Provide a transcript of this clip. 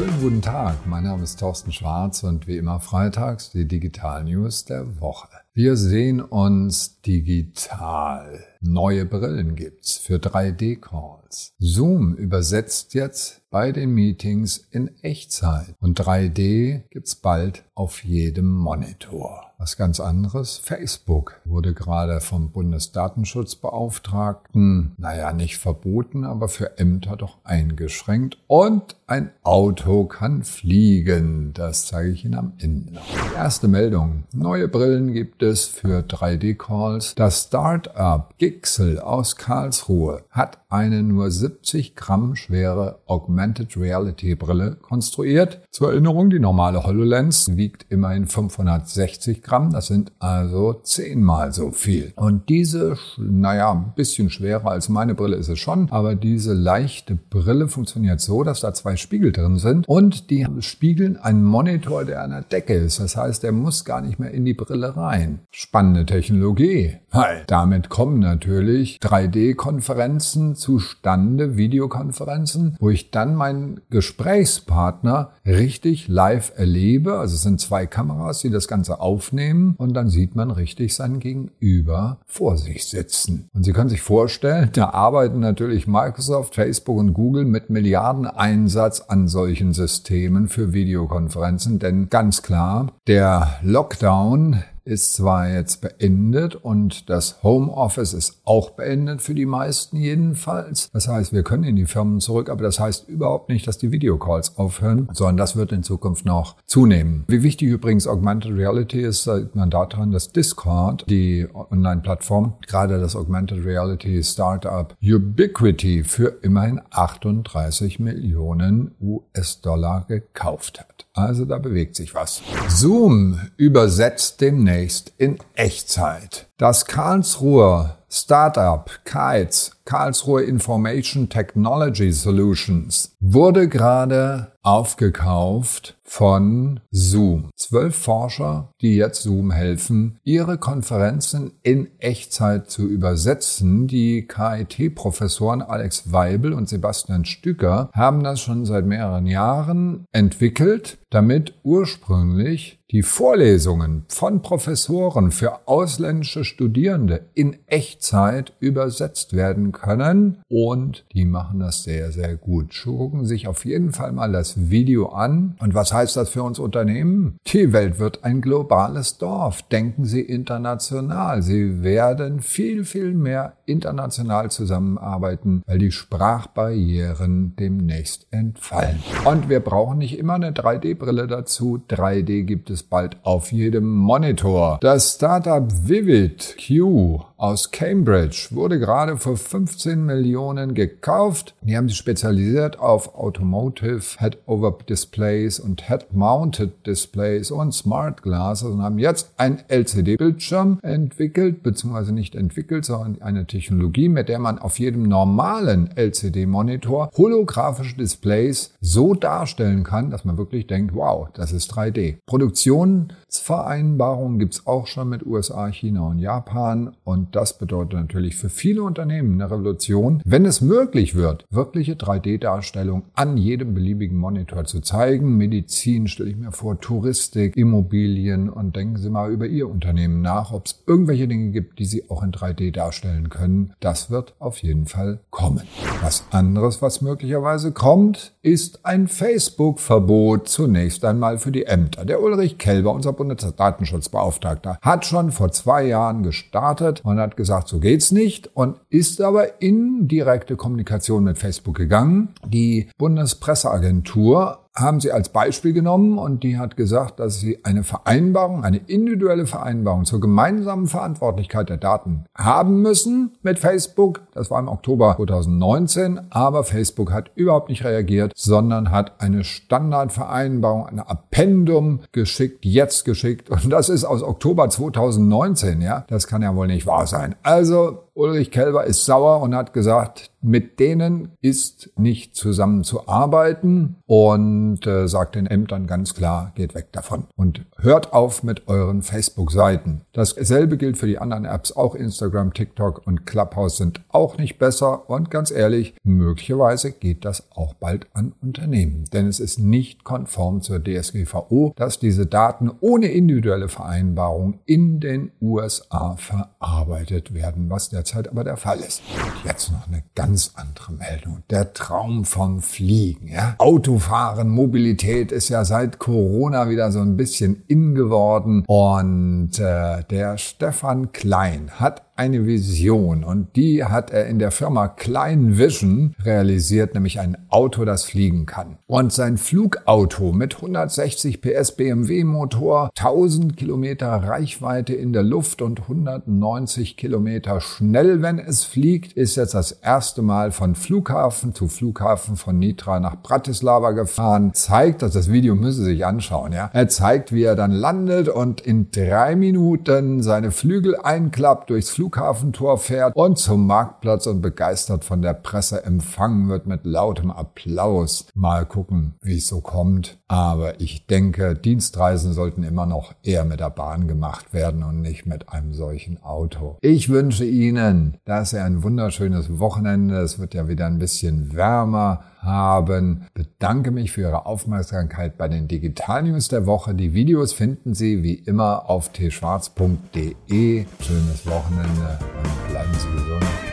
Schönen guten Tag, mein Name ist Thorsten Schwarz und wie immer freitags die Digital News der Woche. Wir sehen uns digital. Neue Brillen gibt's für 3D-Calls. Zoom übersetzt jetzt bei den Meetings in Echtzeit und 3D gibt's bald auf jedem Monitor. Was ganz anderes. Facebook wurde gerade vom Bundesdatenschutzbeauftragten, naja, nicht verboten, aber für Ämter doch eingeschränkt. Und ein Auto kann fliegen. Das zeige ich Ihnen am Ende noch. Erste Meldung. Neue Brillen gibt es für 3D-Calls. Das Startup Gixel aus Karlsruhe hat eine nur 70 Gramm schwere Augmented Reality Brille konstruiert. Zur Erinnerung, die normale HoloLens wiegt immerhin 560 Gramm. Das sind also zehnmal so viel. Und diese, naja, ein bisschen schwerer als meine Brille ist es schon, aber diese leichte Brille funktioniert so, dass da zwei Spiegel drin sind und die spiegeln einen Monitor, der an der Decke ist. Das heißt, der muss gar nicht mehr in die Brille rein. Spannende Technologie. Weil damit kommen natürlich 3D-Konferenzen zustande, Videokonferenzen, wo ich dann meinen Gesprächspartner richtig live erlebe. Also es sind zwei Kameras, die das Ganze aufnehmen und dann sieht man richtig sein Gegenüber vor sich sitzen. Und Sie können sich vorstellen, da arbeiten natürlich Microsoft, Facebook und Google mit Milliarden Einsatz an solchen Systemen für Videokonferenzen, denn ganz klar, der Lockdown ist zwar jetzt beendet und das Homeoffice ist auch beendet für die meisten jedenfalls. Das heißt, wir können in die Firmen zurück, aber das heißt überhaupt nicht, dass die Videocalls aufhören, sondern das wird in Zukunft noch zunehmen. Wie wichtig übrigens Augmented Reality ist, sieht man daran, dass Discord, die Online-Plattform, gerade das Augmented Reality Startup Ubiquity für immerhin 38 Millionen US-Dollar gekauft hat. Also da bewegt sich was. Zoom übersetzt demnächst in Echtzeit. Das Karlsruher Startup Kites, Karlsruhe Information Technology Solutions, wurde gerade aufgekauft von Zoom. Zwölf Forscher, die jetzt Zoom helfen, ihre Konferenzen in Echtzeit zu übersetzen. Die KIT-Professoren Alex Weibel und Sebastian Stücker haben das schon seit mehreren Jahren entwickelt, damit ursprünglich die Vorlesungen von Professoren für ausländische Studierende in Echtzeit übersetzt werden können und die machen das sehr, sehr gut. Schucken sich auf jeden Fall mal das Video an. Und was heißt das für uns Unternehmen? Die Welt wird ein globales Dorf. Denken Sie international. Sie werden viel, viel mehr international zusammenarbeiten, weil die Sprachbarrieren demnächst entfallen. Und wir brauchen nicht immer eine 3D-Brille dazu. 3D gibt es bald auf jedem Monitor. Das Startup Vivid Q aus Cambridge wurde gerade für 15 Millionen gekauft. Die haben sich spezialisiert auf Automotive Head-Over Displays und Head-Mounted Displays und Smart Glasses und haben jetzt ein LCD-Bildschirm entwickelt, beziehungsweise nicht entwickelt, sondern eine Technologie, mit der man auf jedem normalen LCD-Monitor holographische Displays so darstellen kann, dass man wirklich denkt, wow, das ist 3D. Produktionsvereinbarungen gibt's auch schon mit USA, China und Japan und das bedeutet natürlich für viele Unternehmen eine Revolution, wenn es möglich wird, wirkliche 3D-Darstellung an jedem beliebigen Monitor zu zeigen. Medizin stelle ich mir vor, Touristik, Immobilien und denken Sie mal über Ihr Unternehmen nach, ob es irgendwelche Dinge gibt, die Sie auch in 3D darstellen können. Das wird auf jeden Fall kommen. Was anderes, was möglicherweise kommt, ist ein Facebook-Verbot zunächst einmal für die Ämter. Der Ulrich Kelber, unser Bundesdatenschutzbeauftragter, hat schon vor zwei Jahren gestartet und hat gesagt, so geht's nicht und ist aber in direkte Kommunikation mit Facebook gegangen. Die Bundespresseagentur haben sie als Beispiel genommen und die hat gesagt, dass sie eine Vereinbarung, eine individuelle Vereinbarung zur gemeinsamen Verantwortlichkeit der Daten haben müssen mit Facebook. Das war im Oktober 2019, aber Facebook hat überhaupt nicht reagiert, sondern hat eine Standardvereinbarung, eine Appendum geschickt, jetzt geschickt und das ist aus Oktober 2019, ja. Das kann ja wohl nicht wahr sein. Also Ulrich Kelber ist sauer und hat gesagt, mit denen ist nicht zusammenzuarbeiten und äh, sagt den Ämtern ganz klar, geht weg davon und hört auf mit euren Facebook-Seiten. Dasselbe gilt für die anderen Apps, auch Instagram, TikTok und Clubhouse sind auch nicht besser und ganz ehrlich, möglicherweise geht das auch bald an Unternehmen, denn es ist nicht konform zur DSGVO, dass diese Daten ohne individuelle Vereinbarung in den USA verarbeitet werden, was derzeit aber der Fall ist. Jetzt noch eine ganz ganz andere Meldung. Der Traum vom Fliegen. Ja? Autofahren, Mobilität ist ja seit Corona wieder so ein bisschen in geworden. Und äh, der Stefan Klein hat eine Vision und die hat er in der Firma Klein Vision realisiert, nämlich ein Auto, das fliegen kann. Und sein Flugauto mit 160 PS BMW Motor, 1000 Kilometer Reichweite in der Luft und 190 Kilometer schnell, wenn es fliegt, ist jetzt das erste Mal von Flughafen zu Flughafen von Nitra nach Bratislava gefahren. Zeigt, dass das Video müssen sich anschauen, ja. Er zeigt, wie er dann landet und in drei Minuten seine Flügel einklappt durchs Flughafen Flughafentor fährt und zum Marktplatz und begeistert von der Presse empfangen wird mit lautem Applaus. Mal gucken, wie es so kommt. Aber ich denke, Dienstreisen sollten immer noch eher mit der Bahn gemacht werden und nicht mit einem solchen Auto. Ich wünsche Ihnen, dass Sie ein wunderschönes Wochenende. Es wird ja wieder ein bisschen wärmer haben. Bedanke mich für Ihre Aufmerksamkeit bei den Digital News der Woche. Die Videos finden Sie wie immer auf tschwarz.de. Schönes Wochenende und bleiben Sie gesund.